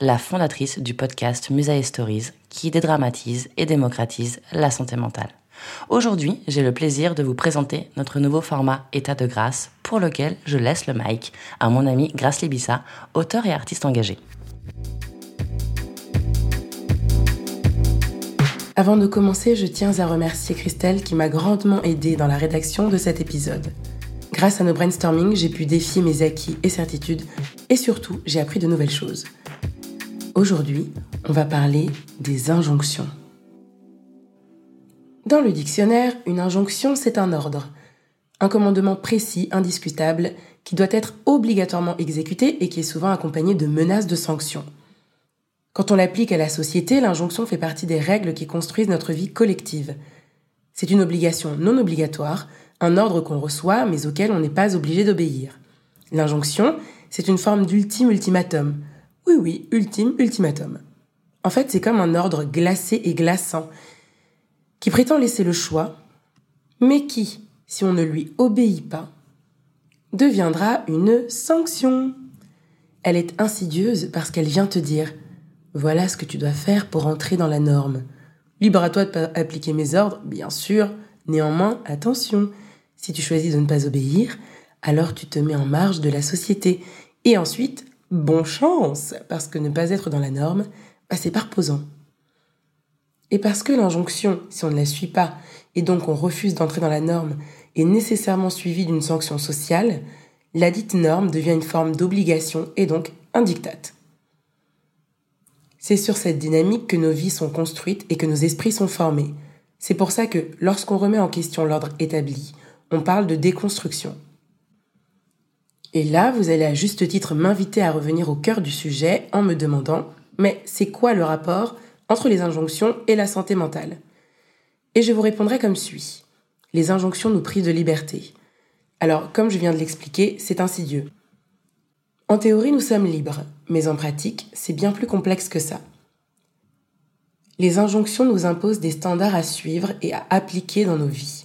la fondatrice du podcast Musae Stories qui dédramatise et démocratise la santé mentale. Aujourd'hui, j'ai le plaisir de vous présenter notre nouveau format État de grâce pour lequel je laisse le mic à mon ami Grace Libissa, auteur et artiste engagé. Avant de commencer, je tiens à remercier Christelle qui m'a grandement aidé dans la rédaction de cet épisode. Grâce à nos brainstorming, j'ai pu défier mes acquis et certitudes et surtout, j'ai appris de nouvelles choses. Aujourd'hui, on va parler des injonctions. Dans le dictionnaire, une injonction, c'est un ordre, un commandement précis, indiscutable, qui doit être obligatoirement exécuté et qui est souvent accompagné de menaces de sanctions. Quand on l'applique à la société, l'injonction fait partie des règles qui construisent notre vie collective. C'est une obligation non obligatoire, un ordre qu'on reçoit mais auquel on n'est pas obligé d'obéir. L'injonction, c'est une forme d'ultime. Oui, oui, ultime ultimatum. En fait, c'est comme un ordre glacé et glaçant qui prétend laisser le choix, mais qui, si on ne lui obéit pas, deviendra une sanction. Elle est insidieuse parce qu'elle vient te dire voilà ce que tu dois faire pour entrer dans la norme. Libre à toi de appliquer mes ordres, bien sûr, néanmoins, attention, si tu choisis de ne pas obéir, alors tu te mets en marge de la société. Et ensuite, bon chance, parce que ne pas être dans la norme, bah, c'est par posant. Et parce que l'injonction, si on ne la suit pas, et donc on refuse d'entrer dans la norme, est nécessairement suivie d'une sanction sociale, la dite norme devient une forme d'obligation et donc un diktat. C'est sur cette dynamique que nos vies sont construites et que nos esprits sont formés. C'est pour ça que lorsqu'on remet en question l'ordre établi, on parle de déconstruction. Et là, vous allez à juste titre m'inviter à revenir au cœur du sujet en me demandant, mais c'est quoi le rapport entre les injonctions et la santé mentale? Et je vous répondrai comme suit. Les injonctions nous privent de liberté. Alors, comme je viens de l'expliquer, c'est insidieux. En théorie, nous sommes libres, mais en pratique, c'est bien plus complexe que ça. Les injonctions nous imposent des standards à suivre et à appliquer dans nos vies.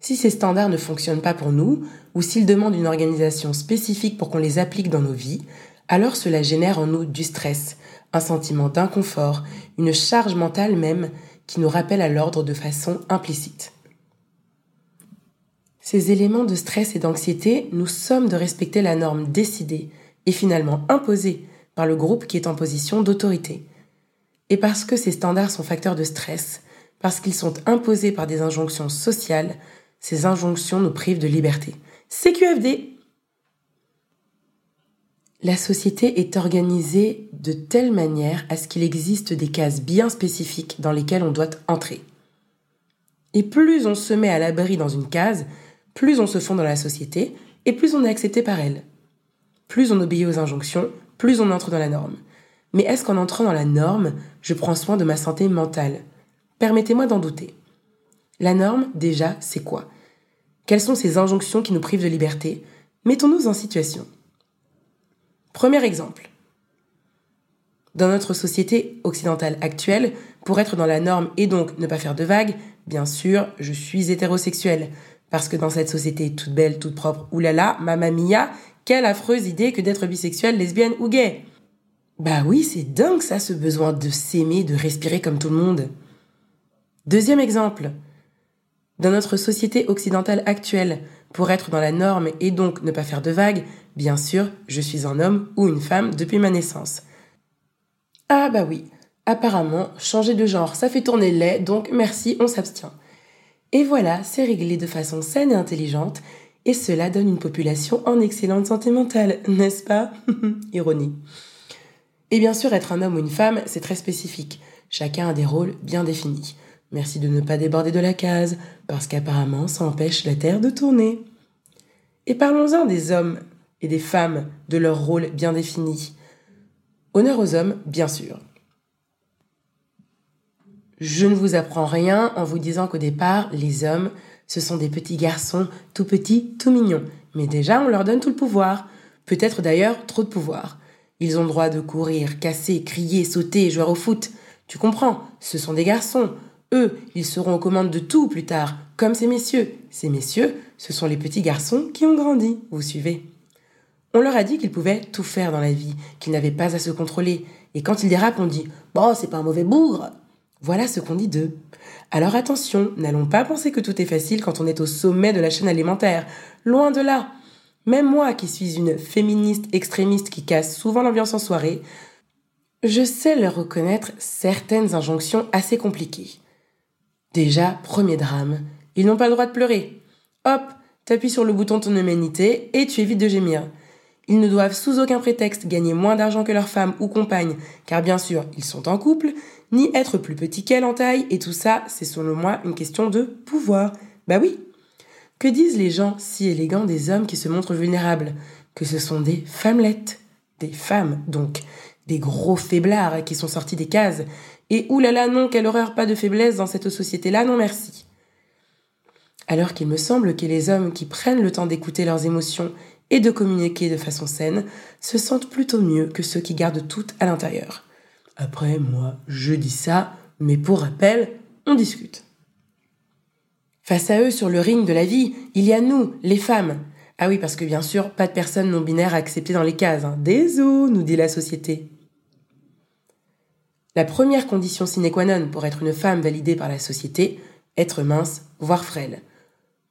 Si ces standards ne fonctionnent pas pour nous, ou s'ils demandent une organisation spécifique pour qu'on les applique dans nos vies, alors cela génère en nous du stress, un sentiment d'inconfort, une charge mentale même qui nous rappelle à l'ordre de façon implicite. Ces éléments de stress et d'anxiété nous sommes de respecter la norme décidée et finalement imposée par le groupe qui est en position d'autorité. Et parce que ces standards sont facteurs de stress, parce qu'ils sont imposés par des injonctions sociales, ces injonctions nous privent de liberté. CQFD la société est organisée de telle manière à ce qu'il existe des cases bien spécifiques dans lesquelles on doit entrer. Et plus on se met à l'abri dans une case, plus on se fond dans la société et plus on est accepté par elle. Plus on obéit aux injonctions, plus on entre dans la norme. Mais est-ce qu'en entrant dans la norme, je prends soin de ma santé mentale? Permettez-moi d'en douter. La norme, déjà, c'est quoi? Quelles sont ces injonctions qui nous privent de liberté? Mettons-nous en situation. Premier exemple. Dans notre société occidentale actuelle, pour être dans la norme et donc ne pas faire de vagues, bien sûr, je suis hétérosexuel. Parce que dans cette société toute belle, toute propre, oulala, mamma mia, quelle affreuse idée que d'être bisexuel, lesbienne ou gay. Bah oui, c'est dingue ça, ce besoin de s'aimer, de respirer comme tout le monde. Deuxième exemple. Dans notre société occidentale actuelle, pour être dans la norme et donc ne pas faire de vagues, bien sûr, je suis un homme ou une femme depuis ma naissance. Ah bah oui, apparemment, changer de genre, ça fait tourner le lait, donc merci, on s'abstient. Et voilà, c'est réglé de façon saine et intelligente, et cela donne une population en excellente santé mentale, n'est-ce pas? Ironie. Et bien sûr, être un homme ou une femme, c'est très spécifique. Chacun a des rôles bien définis. Merci de ne pas déborder de la case, parce qu'apparemment ça empêche la Terre de tourner. Et parlons-en des hommes et des femmes, de leur rôle bien défini. Honneur aux hommes, bien sûr. Je ne vous apprends rien en vous disant qu'au départ, les hommes, ce sont des petits garçons tout petits, tout mignons. Mais déjà, on leur donne tout le pouvoir. Peut-être d'ailleurs trop de pouvoir. Ils ont le droit de courir, casser, crier, sauter, jouer au foot. Tu comprends, ce sont des garçons. Eux, ils seront aux commandes de tout plus tard, comme ces messieurs. Ces messieurs, ce sont les petits garçons qui ont grandi, vous suivez. On leur a dit qu'ils pouvaient tout faire dans la vie, qu'ils n'avaient pas à se contrôler. Et quand ils dérapent, on dit Bon, c'est pas un mauvais bougre. Voilà ce qu'on dit d'eux. Alors attention, n'allons pas penser que tout est facile quand on est au sommet de la chaîne alimentaire. Loin de là. Même moi, qui suis une féministe extrémiste qui casse souvent l'ambiance en soirée, je sais leur reconnaître certaines injonctions assez compliquées. Déjà, premier drame, ils n'ont pas le droit de pleurer. Hop, t'appuies sur le bouton ton humanité et tu évites de gémir. Ils ne doivent sous aucun prétexte gagner moins d'argent que leur femme ou compagne, car bien sûr, ils sont en couple, ni être plus petits qu'elle en taille, et tout ça, c'est selon moi une question de pouvoir. Bah oui, que disent les gens si élégants des hommes qui se montrent vulnérables? Que ce sont des femmelettes. Des femmes, donc. Des gros faiblards qui sont sortis des cases. Et oulala, non, quelle horreur, pas de faiblesse dans cette société-là, non merci. Alors qu'il me semble que les hommes qui prennent le temps d'écouter leurs émotions et de communiquer de façon saine se sentent plutôt mieux que ceux qui gardent tout à l'intérieur. Après, moi, je dis ça, mais pour rappel, on discute. Face à eux, sur le ring de la vie, il y a nous, les femmes. Ah oui, parce que bien sûr, pas de personne non binaire acceptée dans les cases. Hein. Désolé, nous dit la société. La première condition sine qua non pour être une femme validée par la société, être mince, voire frêle.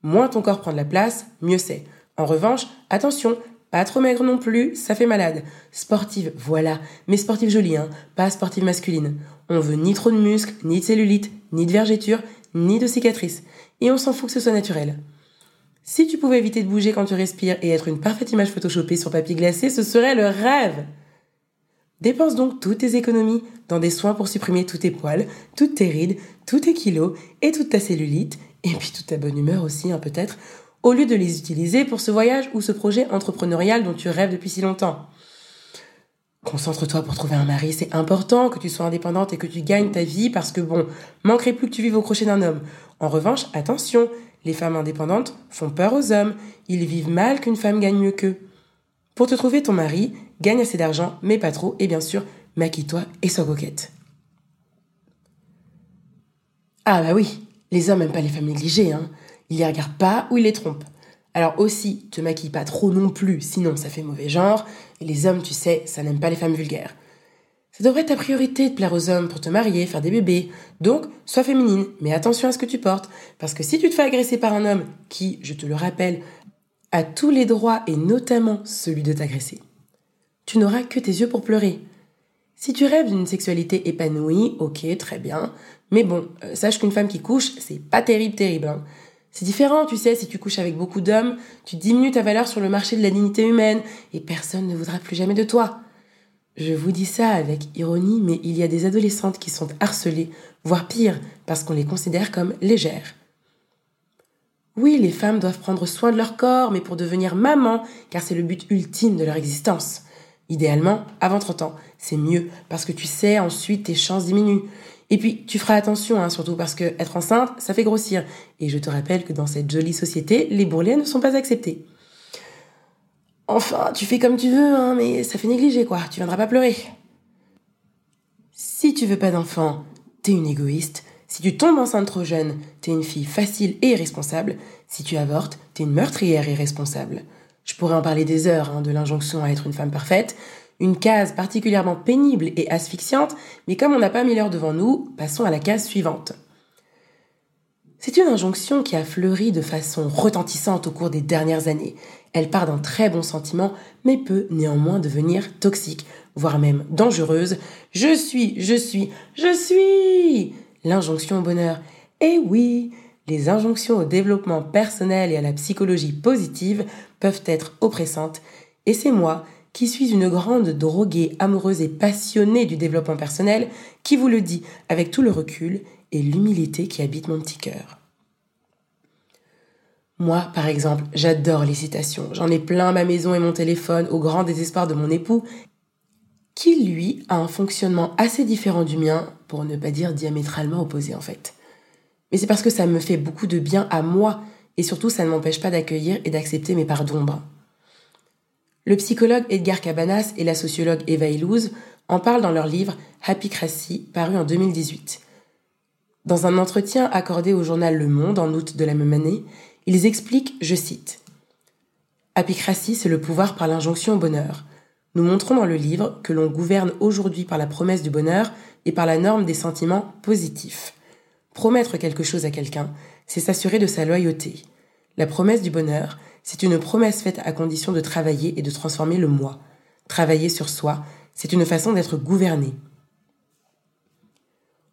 Moins ton corps prend de la place, mieux c'est. En revanche, attention, pas trop maigre non plus, ça fait malade. Sportive, voilà, mais sportive jolie, hein, pas sportive masculine. On veut ni trop de muscles, ni de cellulite, ni de vergéture, ni de cicatrices et on s'en fout que ce soit naturel. Si tu pouvais éviter de bouger quand tu respires et être une parfaite image photoshopée sur papier glacé, ce serait le rêve. Dépense donc toutes tes économies dans des soins pour supprimer tous tes poils, toutes tes rides, tous tes kilos et toute ta cellulite, et puis toute ta bonne humeur aussi, hein, peut-être, au lieu de les utiliser pour ce voyage ou ce projet entrepreneurial dont tu rêves depuis si longtemps. Concentre-toi pour trouver un mari, c'est important que tu sois indépendante et que tu gagnes ta vie parce que bon, manquerait plus que tu vives au crochet d'un homme. En revanche, attention, les femmes indépendantes font peur aux hommes, ils vivent mal qu'une femme gagne mieux qu'eux. Pour te trouver ton mari, gagne assez d'argent, mais pas trop, et bien sûr, maquille-toi et sois coquette. Ah bah oui, les hommes n'aiment pas les femmes négligées, hein. Ils les regardent pas ou ils les trompent. Alors aussi, te maquille pas trop non plus, sinon ça fait mauvais genre. Et les hommes, tu sais, ça n'aime pas les femmes vulgaires. Ça devrait être ta priorité de plaire aux hommes pour te marier, faire des bébés. Donc, sois féminine, mais attention à ce que tu portes. Parce que si tu te fais agresser par un homme qui, je te le rappelle, a tous les droits et notamment celui de t'agresser, tu n'auras que tes yeux pour pleurer. Si tu rêves d'une sexualité épanouie, ok, très bien. Mais bon, euh, sache qu'une femme qui couche, c'est pas terrible, terrible. Hein. C'est différent, tu sais, si tu couches avec beaucoup d'hommes, tu diminues ta valeur sur le marché de la dignité humaine et personne ne voudra plus jamais de toi. Je vous dis ça avec ironie, mais il y a des adolescentes qui sont harcelées, voire pire, parce qu'on les considère comme légères. Oui, les femmes doivent prendre soin de leur corps, mais pour devenir maman, car c'est le but ultime de leur existence. Idéalement, avant 30 ans, c'est mieux, parce que tu sais, ensuite tes chances diminuent. Et puis, tu feras attention, hein, surtout parce que être enceinte, ça fait grossir. Et je te rappelle que dans cette jolie société, les bourrelets ne sont pas acceptés. Enfin, tu fais comme tu veux, hein, mais ça fait négliger, quoi. Tu viendras pas pleurer. Si tu veux pas d'enfant, t'es une égoïste, Si tu tombes enceinte trop jeune, t'es une fille facile et irresponsable. Si tu avortes, t'es une meurtrière irresponsable. Je pourrais en parler des heures hein, de l'injonction à être une femme parfaite, une case particulièrement pénible et asphyxiante, mais comme on n'a pas mis l'heure devant nous, passons à la case suivante. C'est une injonction qui a fleuri de façon retentissante au cours des dernières années. Elle part d'un très bon sentiment, mais peut néanmoins devenir toxique, voire même dangereuse. Je suis, je suis, je suis L'injonction au bonheur. Eh oui, les injonctions au développement personnel et à la psychologie positive peuvent être oppressantes, et c'est moi, qui suis une grande droguée amoureuse et passionnée du développement personnel, qui vous le dit avec tout le recul et l'humilité qui habite mon petit cœur. Moi, par exemple, j'adore les citations. J'en ai plein ma maison et mon téléphone, au grand désespoir de mon époux, qui, lui, a un fonctionnement assez différent du mien, pour ne pas dire diamétralement opposé en fait. Mais c'est parce que ça me fait beaucoup de bien à moi, et surtout ça ne m'empêche pas d'accueillir et d'accepter mes parts d'ombre. Le psychologue Edgar Cabanas et la sociologue Eva Illouz en parlent dans leur livre Happy Crassy, paru en 2018. Dans un entretien accordé au journal Le Monde en août de la même année, ils expliquent, je cite, Apicratie, c'est le pouvoir par l'injonction au bonheur. Nous montrons dans le livre que l'on gouverne aujourd'hui par la promesse du bonheur et par la norme des sentiments positifs. Promettre quelque chose à quelqu'un, c'est s'assurer de sa loyauté. La promesse du bonheur, c'est une promesse faite à condition de travailler et de transformer le moi. Travailler sur soi, c'est une façon d'être gouverné.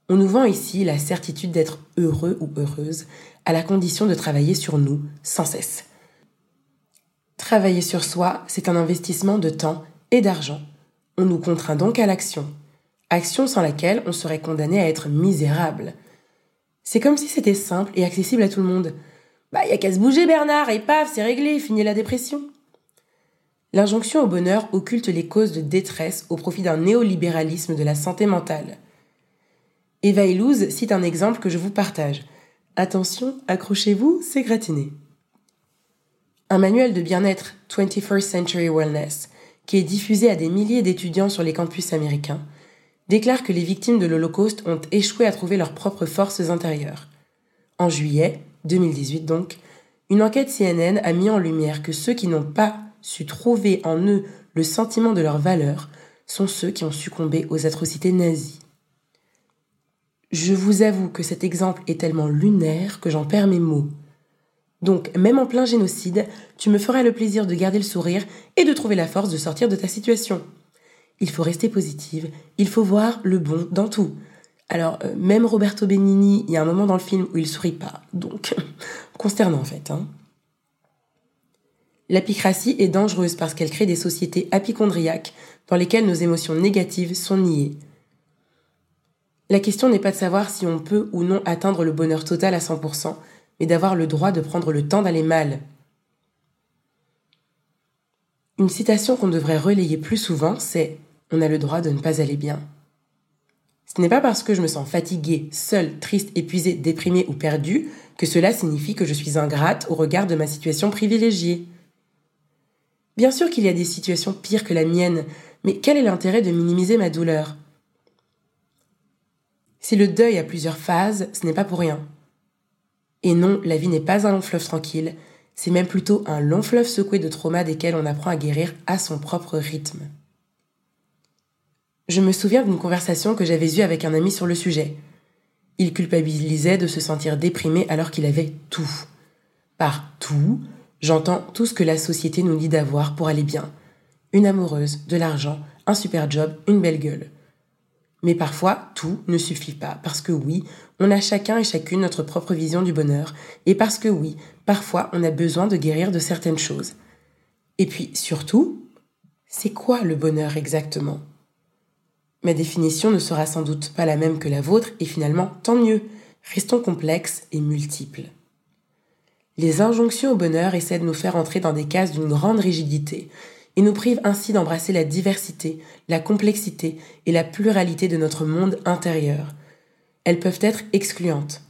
On nous vend ici la certitude d'être heureux ou heureuse à la condition de travailler sur nous sans cesse. Travailler sur soi, c'est un investissement de temps et d'argent. On nous contraint donc à l'action. Action sans laquelle on serait condamné à être misérable. C'est comme si c'était simple et accessible à tout le monde. Bah, y a qu'à se bouger, Bernard, et paf, c'est réglé, fini la dépression. L'injonction au bonheur occulte les causes de détresse au profit d'un néolibéralisme de la santé mentale. Eva Illouz cite un exemple que je vous partage. Attention, accrochez-vous, c'est gratiné. Un manuel de bien-être 21st Century Wellness qui est diffusé à des milliers d'étudiants sur les campus américains, déclare que les victimes de l'Holocauste ont échoué à trouver leurs propres forces intérieures. En juillet 2018 donc, une enquête CNN a mis en lumière que ceux qui n'ont pas su trouver en eux le sentiment de leur valeur sont ceux qui ont succombé aux atrocités nazies. Je vous avoue que cet exemple est tellement lunaire que j'en perds mes mots. Donc, même en plein génocide, tu me feras le plaisir de garder le sourire et de trouver la force de sortir de ta situation. Il faut rester positive, il faut voir le bon dans tout. Alors, euh, même Roberto Benigni, il y a un moment dans le film où il sourit pas, donc consternant en fait. Hein. L'apicratie est dangereuse parce qu'elle crée des sociétés apicondriaques dans lesquelles nos émotions négatives sont niées. La question n'est pas de savoir si on peut ou non atteindre le bonheur total à 100%, mais d'avoir le droit de prendre le temps d'aller mal. Une citation qu'on devrait relayer plus souvent, c'est On a le droit de ne pas aller bien. Ce n'est pas parce que je me sens fatiguée, seule, triste, épuisée, déprimée ou perdue que cela signifie que je suis ingrate au regard de ma situation privilégiée. Bien sûr qu'il y a des situations pires que la mienne, mais quel est l'intérêt de minimiser ma douleur? Si le deuil a plusieurs phases, ce n'est pas pour rien. Et non, la vie n'est pas un long fleuve tranquille, c'est même plutôt un long fleuve secoué de traumas desquels on apprend à guérir à son propre rythme. Je me souviens d'une conversation que j'avais eue avec un ami sur le sujet. Il culpabilisait de se sentir déprimé alors qu'il avait tout. Par tout, j'entends tout ce que la société nous dit d'avoir pour aller bien. Une amoureuse, de l'argent, un super job, une belle gueule. Mais parfois, tout ne suffit pas, parce que oui, on a chacun et chacune notre propre vision du bonheur, et parce que oui, parfois on a besoin de guérir de certaines choses. Et puis, surtout, c'est quoi le bonheur exactement? Ma définition ne sera sans doute pas la même que la vôtre, et finalement, tant mieux, restons complexes et multiples. Les injonctions au bonheur essaient de nous faire entrer dans des cases d'une grande rigidité, et nous privent ainsi d'embrasser la diversité, la complexité et la pluralité de notre monde intérieur. Elles peuvent être excluantes.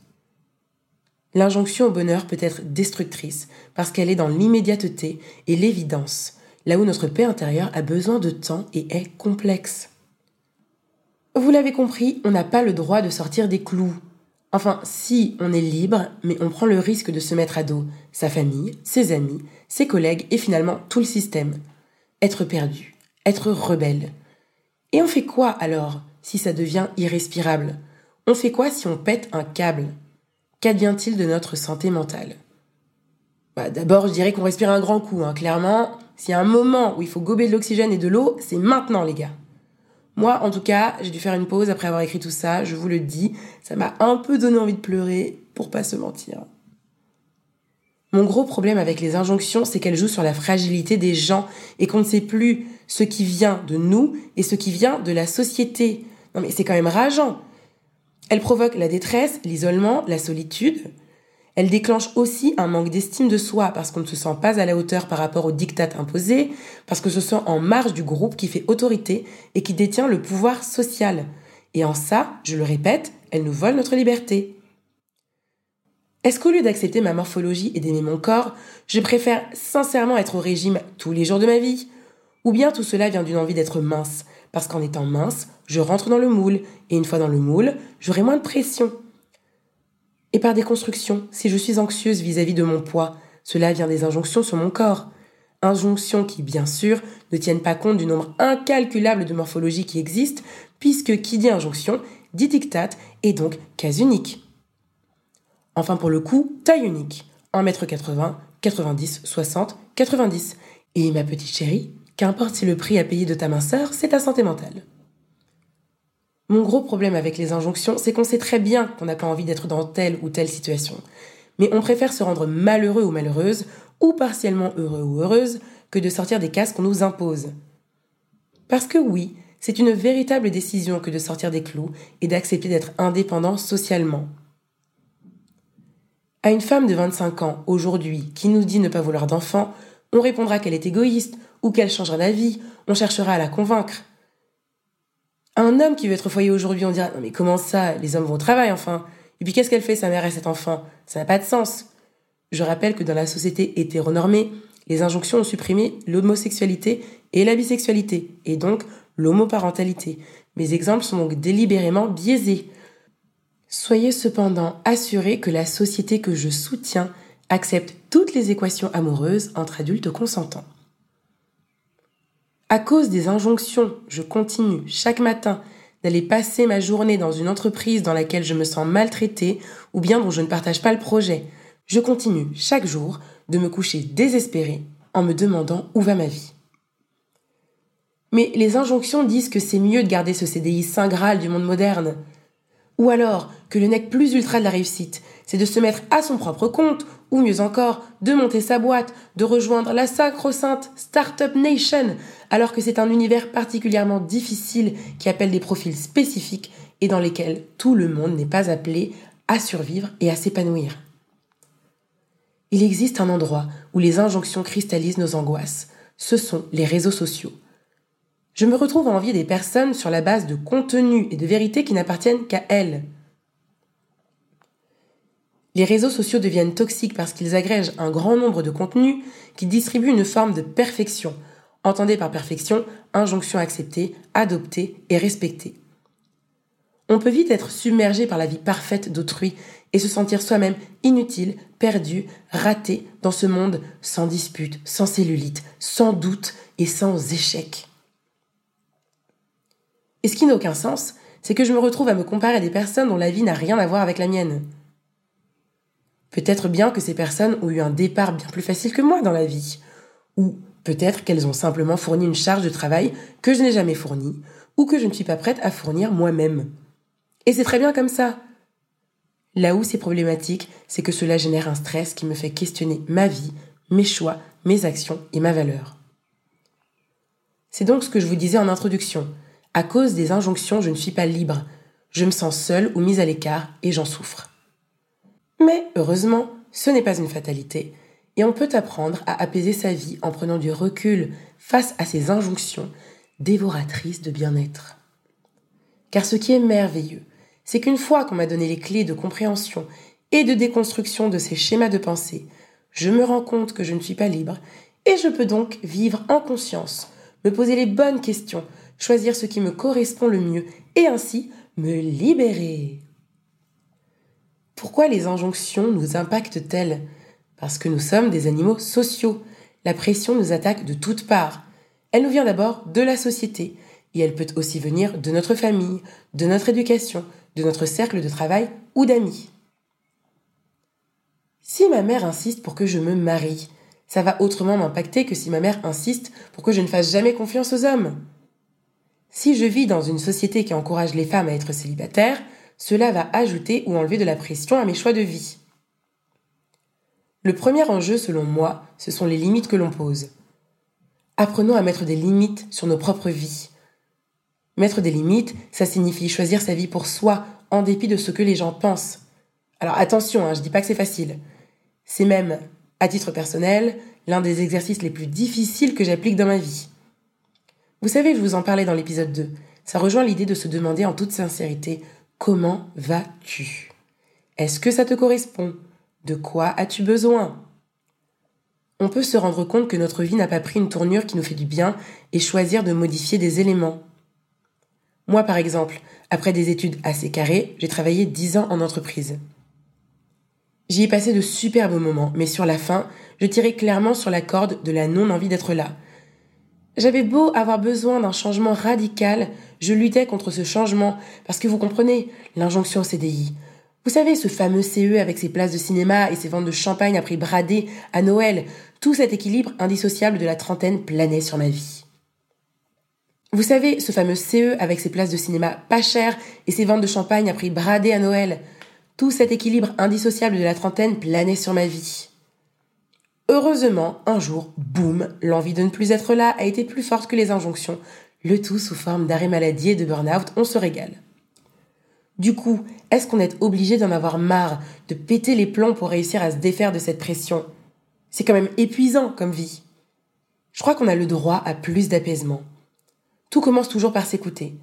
L'injonction au bonheur peut être destructrice parce qu'elle est dans l'immédiateté et l'évidence, là où notre paix intérieure a besoin de temps et est complexe. Vous l'avez compris, on n'a pas le droit de sortir des clous. Enfin, si on est libre, mais on prend le risque de se mettre à dos sa famille, ses amis, ses collègues et finalement tout le système. Être perdu, être rebelle. Et on fait quoi alors si ça devient irrespirable? On fait quoi si on pète un câble? Qu'advient-il de notre santé mentale? Bah, D'abord, je dirais qu'on respire un grand coup. Hein. Clairement, s'il y a un moment où il faut gober de l'oxygène et de l'eau, c'est maintenant, les gars. Moi, en tout cas, j'ai dû faire une pause après avoir écrit tout ça, je vous le dis. Ça m'a un peu donné envie de pleurer, pour pas se mentir. Mon gros problème avec les injonctions, c'est qu'elles jouent sur la fragilité des gens et qu'on ne sait plus ce qui vient de nous et ce qui vient de la société. Non mais c'est quand même rageant. Elles provoquent la détresse, l'isolement, la solitude. Elle déclenche aussi un manque d'estime de soi parce qu'on ne se sent pas à la hauteur par rapport aux dictats imposés, parce que se sent en marge du groupe qui fait autorité et qui détient le pouvoir social. Et en ça, je le répète, elle nous vole notre liberté. Est-ce qu'au lieu d'accepter ma morphologie et d'aimer mon corps, je préfère sincèrement être au régime tous les jours de ma vie? Ou bien tout cela vient d'une envie d'être mince, parce qu'en étant mince, je rentre dans le moule, et une fois dans le moule, j'aurai moins de pression et par des constructions, si je suis anxieuse vis-à-vis de mon poids, cela vient des injonctions sur mon corps. Injonctions qui, bien sûr, ne tiennent pas compte du nombre incalculable de morphologies qui existent, puisque qui dit injonction dit dictat et donc cas unique. Enfin pour le coup, taille unique. 1m80, 90, 60, 90. Et ma petite chérie, qu'importe si le prix à payer de ta minceur, c'est ta santé mentale. Mon gros problème avec les injonctions, c'est qu'on sait très bien qu'on n'a pas envie d'être dans telle ou telle situation. Mais on préfère se rendre malheureux ou malheureuse, ou partiellement heureux ou heureuse, que de sortir des cases qu'on nous impose. Parce que oui, c'est une véritable décision que de sortir des clous et d'accepter d'être indépendant socialement. À une femme de 25 ans, aujourd'hui, qui nous dit ne pas vouloir d'enfant, on répondra qu'elle est égoïste ou qu'elle changera d'avis, on cherchera à la convaincre un homme qui veut être au foyer aujourd'hui, on dira non mais comment ça Les hommes vont au travail enfin? Et puis qu'est-ce qu'elle fait sa mère et cet enfant? Ça n'a pas de sens. Je rappelle que dans la société hétéronormée, les injonctions ont supprimé l'homosexualité et la bisexualité, et donc l'homoparentalité. Mes exemples sont donc délibérément biaisés. Soyez cependant assurés que la société que je soutiens accepte toutes les équations amoureuses entre adultes consentants. À cause des injonctions, je continue chaque matin d'aller passer ma journée dans une entreprise dans laquelle je me sens maltraitée ou bien dont je ne partage pas le projet. Je continue chaque jour de me coucher désespérée en me demandant où va ma vie. Mais les injonctions disent que c'est mieux de garder ce CDI saint graal du monde moderne. Ou alors que le nec plus ultra de la réussite, c'est de se mettre à son propre compte, ou mieux encore, de monter sa boîte, de rejoindre la sacro-sainte Startup Nation, alors que c'est un univers particulièrement difficile qui appelle des profils spécifiques et dans lesquels tout le monde n'est pas appelé à survivre et à s'épanouir. Il existe un endroit où les injonctions cristallisent nos angoisses. Ce sont les réseaux sociaux. Je me retrouve à envier des personnes sur la base de contenus et de vérités qui n'appartiennent qu'à elles. Les réseaux sociaux deviennent toxiques parce qu'ils agrègent un grand nombre de contenus qui distribuent une forme de perfection. Entendez par perfection injonction acceptée, adoptée et respectée. On peut vite être submergé par la vie parfaite d'autrui et se sentir soi-même inutile, perdu, raté dans ce monde sans dispute, sans cellulite, sans doute et sans échec. Et ce qui n'a aucun sens, c'est que je me retrouve à me comparer à des personnes dont la vie n'a rien à voir avec la mienne. Peut-être bien que ces personnes ont eu un départ bien plus facile que moi dans la vie. Ou peut-être qu'elles ont simplement fourni une charge de travail que je n'ai jamais fournie, ou que je ne suis pas prête à fournir moi-même. Et c'est très bien comme ça. Là où c'est problématique, c'est que cela génère un stress qui me fait questionner ma vie, mes choix, mes actions et ma valeur. C'est donc ce que je vous disais en introduction. À cause des injonctions, je ne suis pas libre. Je me sens seule ou mise à l'écart et j'en souffre. Mais heureusement, ce n'est pas une fatalité, et on peut apprendre à apaiser sa vie en prenant du recul face à ces injonctions dévoratrices de bien-être. Car ce qui est merveilleux, c'est qu'une fois qu'on m'a donné les clés de compréhension et de déconstruction de ces schémas de pensée, je me rends compte que je ne suis pas libre, et je peux donc vivre en conscience, me poser les bonnes questions, choisir ce qui me correspond le mieux, et ainsi me libérer. Pourquoi les injonctions nous impactent-elles? Parce que nous sommes des animaux sociaux. La pression nous attaque de toutes parts. Elle nous vient d'abord de la société, et elle peut aussi venir de notre famille, de notre éducation, de notre cercle de travail ou d'amis. Si ma mère insiste pour que je me marie, ça va autrement m'impacter que si ma mère insiste pour que je ne fasse jamais confiance aux hommes. Si je vis dans une société qui encourage les femmes à être célibataires, cela va ajouter ou enlever de la pression à mes choix de vie. Le premier enjeu, selon moi, ce sont les limites que l'on pose. Apprenons à mettre des limites sur nos propres vies. Mettre des limites, ça signifie choisir sa vie pour soi, en dépit de ce que les gens pensent. Alors attention, hein, je dis pas que c'est facile. C'est même, à titre personnel, l'un des exercices les plus difficiles que j'applique dans ma vie. Vous savez, je vous en parlais dans l'épisode 2. Ça rejoint l'idée de se demander en toute sincérité Comment vas-tu? Est-ce que ça te correspond? De quoi as-tu besoin? On peut se rendre compte que notre vie n'a pas pris une tournure qui nous fait du bien et choisir de modifier des éléments. Moi, par exemple, après des études assez carrées, j'ai travaillé 10 ans en entreprise. J'y ai passé de superbes moments, mais sur la fin, je tirais clairement sur la corde de la non-envie d'être là. J'avais beau avoir besoin d'un changement radical, je luttais contre ce changement parce que vous comprenez, l'injonction CDI. Vous savez, ce fameux CE avec ses places de cinéma et ses ventes de champagne à prix bradé à Noël, tout cet équilibre indissociable de la trentaine planait sur ma vie. Vous savez, ce fameux CE avec ses places de cinéma pas chères et ses ventes de champagne à prix bradé à Noël, tout cet équilibre indissociable de la trentaine planait sur ma vie. Heureusement, un jour, boum, l'envie de ne plus être là a été plus forte que les injonctions, le tout sous forme d'arrêt maladie et de burn-out, on se régale. Du coup, est-ce qu'on est obligé d'en avoir marre, de péter les plombs pour réussir à se défaire de cette pression? C'est quand même épuisant comme vie. Je crois qu'on a le droit à plus d'apaisement. Tout commence toujours par s'écouter.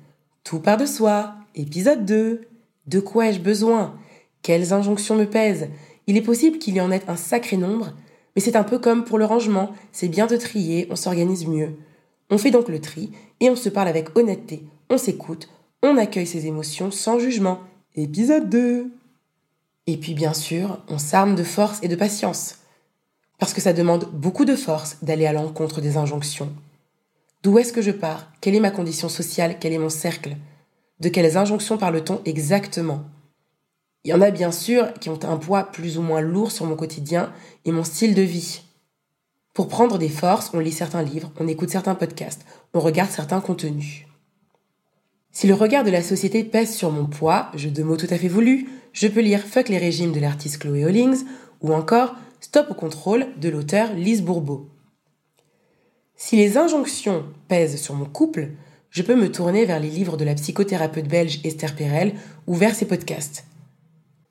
Tout part de soi. Épisode 2. De quoi ai-je besoin? Quelles injonctions me pèsent? Il est possible qu'il y en ait un sacré nombre, mais c'est un peu comme pour le rangement, c'est bien de trier, on s'organise mieux. On fait donc le tri et on se parle avec honnêteté, on s'écoute, on accueille ses émotions sans jugement. Épisode 2 Et puis bien sûr, on s'arme de force et de patience. Parce que ça demande beaucoup de force d'aller à l'encontre des injonctions. D'où est-ce que je pars? Quelle est ma condition sociale? Quel est mon cercle? De quelles injonctions parle-t-on exactement? Il y en a bien sûr qui ont un poids plus ou moins lourd sur mon quotidien et mon style de vie. Pour prendre des forces, on lit certains livres, on écoute certains podcasts, on regarde certains contenus. Si le regard de la société pèse sur mon poids, jeu de mots tout à fait voulu, je peux lire Fuck les régimes de l'artiste Chloé Hollings ou encore Stop au contrôle de l'auteur Lise Bourbeau. Si les injonctions pèsent sur mon couple, je peux me tourner vers les livres de la psychothérapeute belge Esther Perel ou vers ses podcasts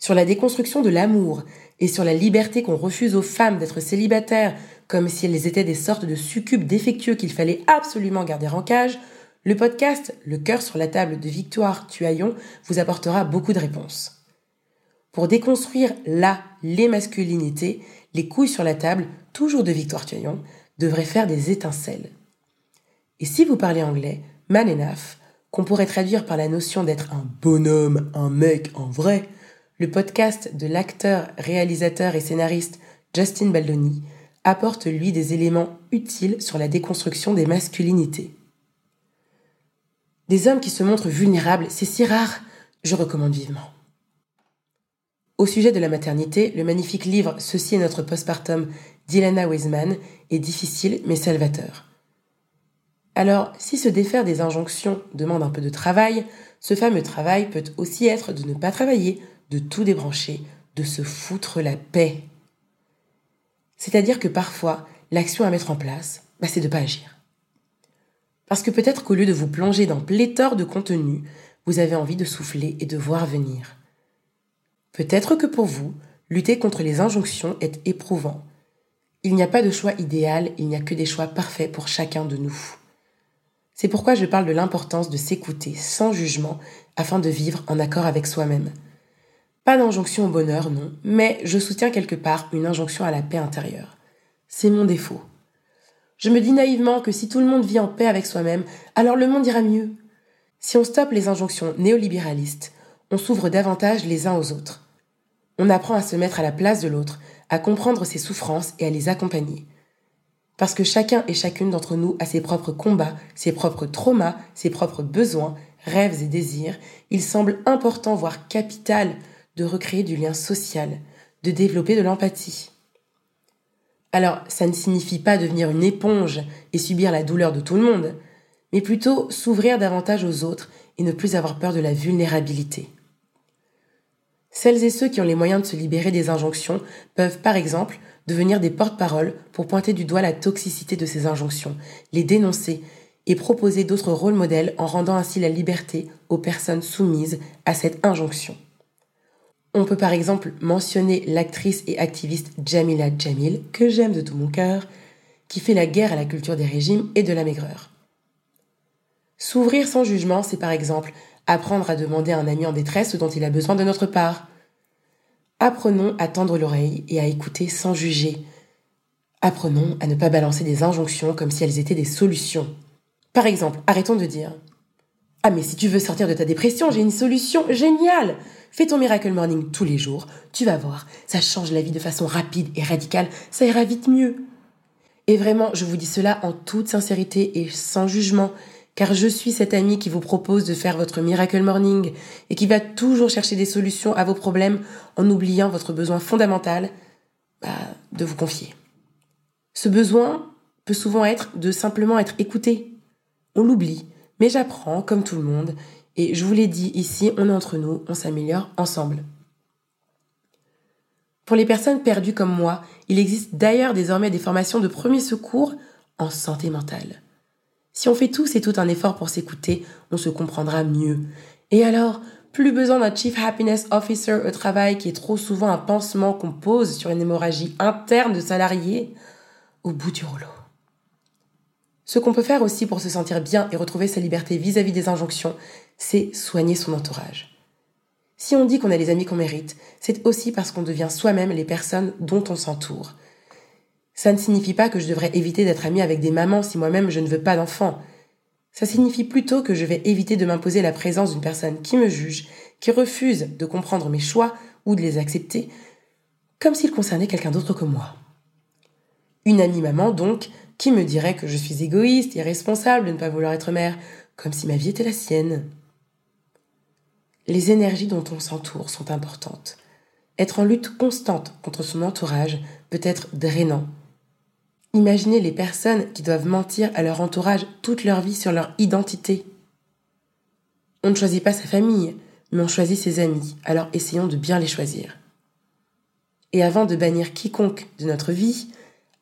sur la déconstruction de l'amour et sur la liberté qu'on refuse aux femmes d'être célibataires comme si elles étaient des sortes de succubes défectueux qu'il fallait absolument garder en cage, le podcast Le cœur sur la table de Victoire Tuaillon vous apportera beaucoup de réponses. Pour déconstruire là les masculinités, les couilles sur la table, toujours de Victoire Tuaillon, devraient faire des étincelles. Et si vous parlez anglais, man enough, qu'on pourrait traduire par la notion d'être un bonhomme, un mec en vrai, le podcast de l'acteur, réalisateur et scénariste Justin Baldoni apporte lui des éléments utiles sur la déconstruction des masculinités. Des hommes qui se montrent vulnérables, c'est si rare, je recommande vivement. Au sujet de la maternité, le magnifique livre Ceci est notre postpartum d'Ilana Wiseman est difficile mais salvateur. Alors, si se défaire des injonctions demande un peu de travail, ce fameux travail peut aussi être de ne pas travailler, de tout débrancher, de se foutre la paix. C'est-à-dire que parfois, l'action à mettre en place, bah, c'est de ne pas agir. Parce que peut-être qu'au lieu de vous plonger dans pléthore de contenu, vous avez envie de souffler et de voir venir. Peut-être que pour vous, lutter contre les injonctions est éprouvant. Il n'y a pas de choix idéal, il n'y a que des choix parfaits pour chacun de nous. C'est pourquoi je parle de l'importance de s'écouter sans jugement afin de vivre en accord avec soi-même. Pas d'injonction au bonheur, non, mais je soutiens quelque part une injonction à la paix intérieure. C'est mon défaut. Je me dis naïvement que si tout le monde vit en paix avec soi-même, alors le monde ira mieux. Si on stoppe les injonctions néolibéralistes, on s'ouvre davantage les uns aux autres. On apprend à se mettre à la place de l'autre, à comprendre ses souffrances et à les accompagner. Parce que chacun et chacune d'entre nous a ses propres combats, ses propres traumas, ses propres besoins, rêves et désirs, il semble important, voire capital, de recréer du lien social, de développer de l'empathie. Alors, ça ne signifie pas devenir une éponge et subir la douleur de tout le monde, mais plutôt s'ouvrir davantage aux autres et ne plus avoir peur de la vulnérabilité. Celles et ceux qui ont les moyens de se libérer des injonctions peuvent, par exemple, devenir des porte-paroles pour pointer du doigt la toxicité de ces injonctions, les dénoncer et proposer d'autres rôles modèles en rendant ainsi la liberté aux personnes soumises à cette injonction. On peut par exemple mentionner l'actrice et activiste Jamila Jamil, que j'aime de tout mon cœur, qui fait la guerre à la culture des régimes et de la maigreur. S'ouvrir sans jugement, c'est par exemple apprendre à demander à un ami en détresse ce dont il a besoin de notre part. Apprenons à tendre l'oreille et à écouter sans juger. Apprenons à ne pas balancer des injonctions comme si elles étaient des solutions. Par exemple, arrêtons de dire Ah mais si tu veux sortir de ta dépression, j'ai une solution géniale Fais ton Miracle Morning tous les jours, tu vas voir, ça change la vie de façon rapide et radicale, ça ira vite mieux. Et vraiment, je vous dis cela en toute sincérité et sans jugement, car je suis cet ami qui vous propose de faire votre Miracle Morning et qui va toujours chercher des solutions à vos problèmes en oubliant votre besoin fondamental bah, de vous confier. Ce besoin peut souvent être de simplement être écouté. On l'oublie, mais j'apprends, comme tout le monde, et je vous l'ai dit ici, on est entre nous, on s'améliore ensemble. Pour les personnes perdues comme moi, il existe d'ailleurs désormais des formations de premier secours en santé mentale. Si on fait tous et tout un effort pour s'écouter, on se comprendra mieux. Et alors, plus besoin d'un Chief Happiness Officer au travail qui est trop souvent un pansement qu'on pose sur une hémorragie interne de salariés au bout du rouleau. Ce qu'on peut faire aussi pour se sentir bien et retrouver sa liberté vis-à-vis des injonctions, c'est soigner son entourage. Si on dit qu'on a les amis qu'on mérite, c'est aussi parce qu'on devient soi-même les personnes dont on s'entoure. Ça ne signifie pas que je devrais éviter d'être amie avec des mamans si moi-même je ne veux pas d'enfants. Ça signifie plutôt que je vais éviter de m'imposer la présence d'une personne qui me juge, qui refuse de comprendre mes choix ou de les accepter, comme s'ils concernaient quelqu'un d'autre que moi. Une amie maman, donc, qui me dirait que je suis égoïste, irresponsable de ne pas vouloir être mère, comme si ma vie était la sienne. Les énergies dont on s'entoure sont importantes. Être en lutte constante contre son entourage peut être drainant. Imaginez les personnes qui doivent mentir à leur entourage toute leur vie sur leur identité. On ne choisit pas sa famille, mais on choisit ses amis, alors essayons de bien les choisir. Et avant de bannir quiconque de notre vie,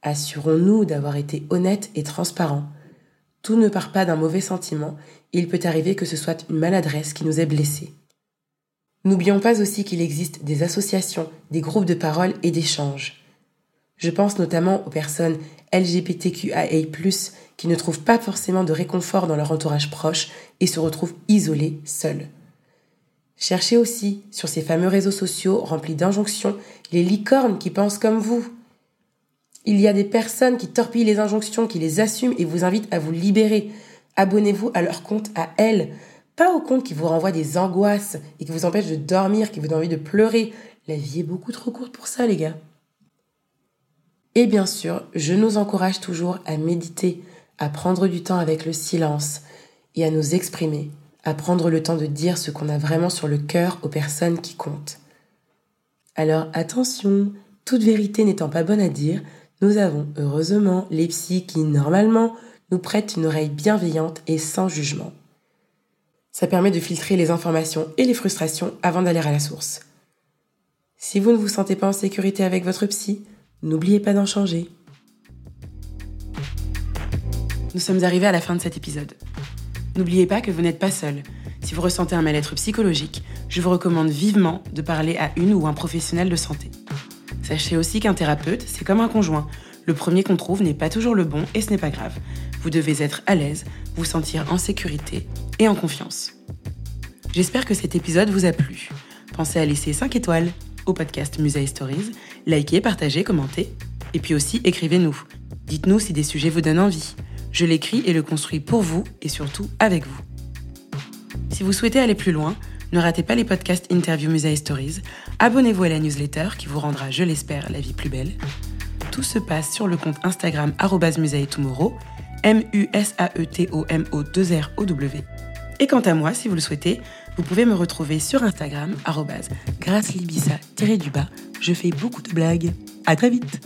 Assurons-nous d'avoir été honnêtes et transparents. Tout ne part pas d'un mauvais sentiment, il peut arriver que ce soit une maladresse qui nous ait blessés. N'oublions pas aussi qu'il existe des associations, des groupes de parole et d'échange. Je pense notamment aux personnes LGBTQIA+, qui ne trouvent pas forcément de réconfort dans leur entourage proche et se retrouvent isolées, seules. Cherchez aussi, sur ces fameux réseaux sociaux remplis d'injonctions, les licornes qui pensent comme vous, il y a des personnes qui torpillent les injonctions, qui les assument et vous invitent à vous libérer. Abonnez-vous à leur compte à elles, pas au compte qui vous renvoie des angoisses et qui vous empêche de dormir, qui vous donne envie de pleurer. La vie est beaucoup trop courte pour ça, les gars. Et bien sûr, je nous encourage toujours à méditer, à prendre du temps avec le silence et à nous exprimer, à prendre le temps de dire ce qu'on a vraiment sur le cœur aux personnes qui comptent. Alors attention, toute vérité n'étant pas bonne à dire, nous avons heureusement les psys qui, normalement, nous prêtent une oreille bienveillante et sans jugement. Ça permet de filtrer les informations et les frustrations avant d'aller à la source. Si vous ne vous sentez pas en sécurité avec votre psy, n'oubliez pas d'en changer. Nous sommes arrivés à la fin de cet épisode. N'oubliez pas que vous n'êtes pas seul. Si vous ressentez un mal-être psychologique, je vous recommande vivement de parler à une ou un professionnel de santé. Sachez aussi qu'un thérapeute, c'est comme un conjoint. Le premier qu'on trouve n'est pas toujours le bon et ce n'est pas grave. Vous devez être à l'aise, vous sentir en sécurité et en confiance. J'espère que cet épisode vous a plu. Pensez à laisser 5 étoiles au podcast Musée Stories, likez, partagez, commentez. Et puis aussi, écrivez-nous. Dites-nous si des sujets vous donnent envie. Je l'écris et le construis pour vous et surtout avec vous. Si vous souhaitez aller plus loin, ne ratez pas les podcasts Interview Musée Stories, Abonnez-vous à la newsletter qui vous rendra, je l'espère, la vie plus belle. Tout se passe sur le compte Instagram tomorrow, M-U-S-A-E-T-O-M-O-2-R-O-W. Et quant à moi, si vous le souhaitez, vous pouvez me retrouver sur Instagram, grâce libissa du bas Je fais beaucoup de blagues. À très vite!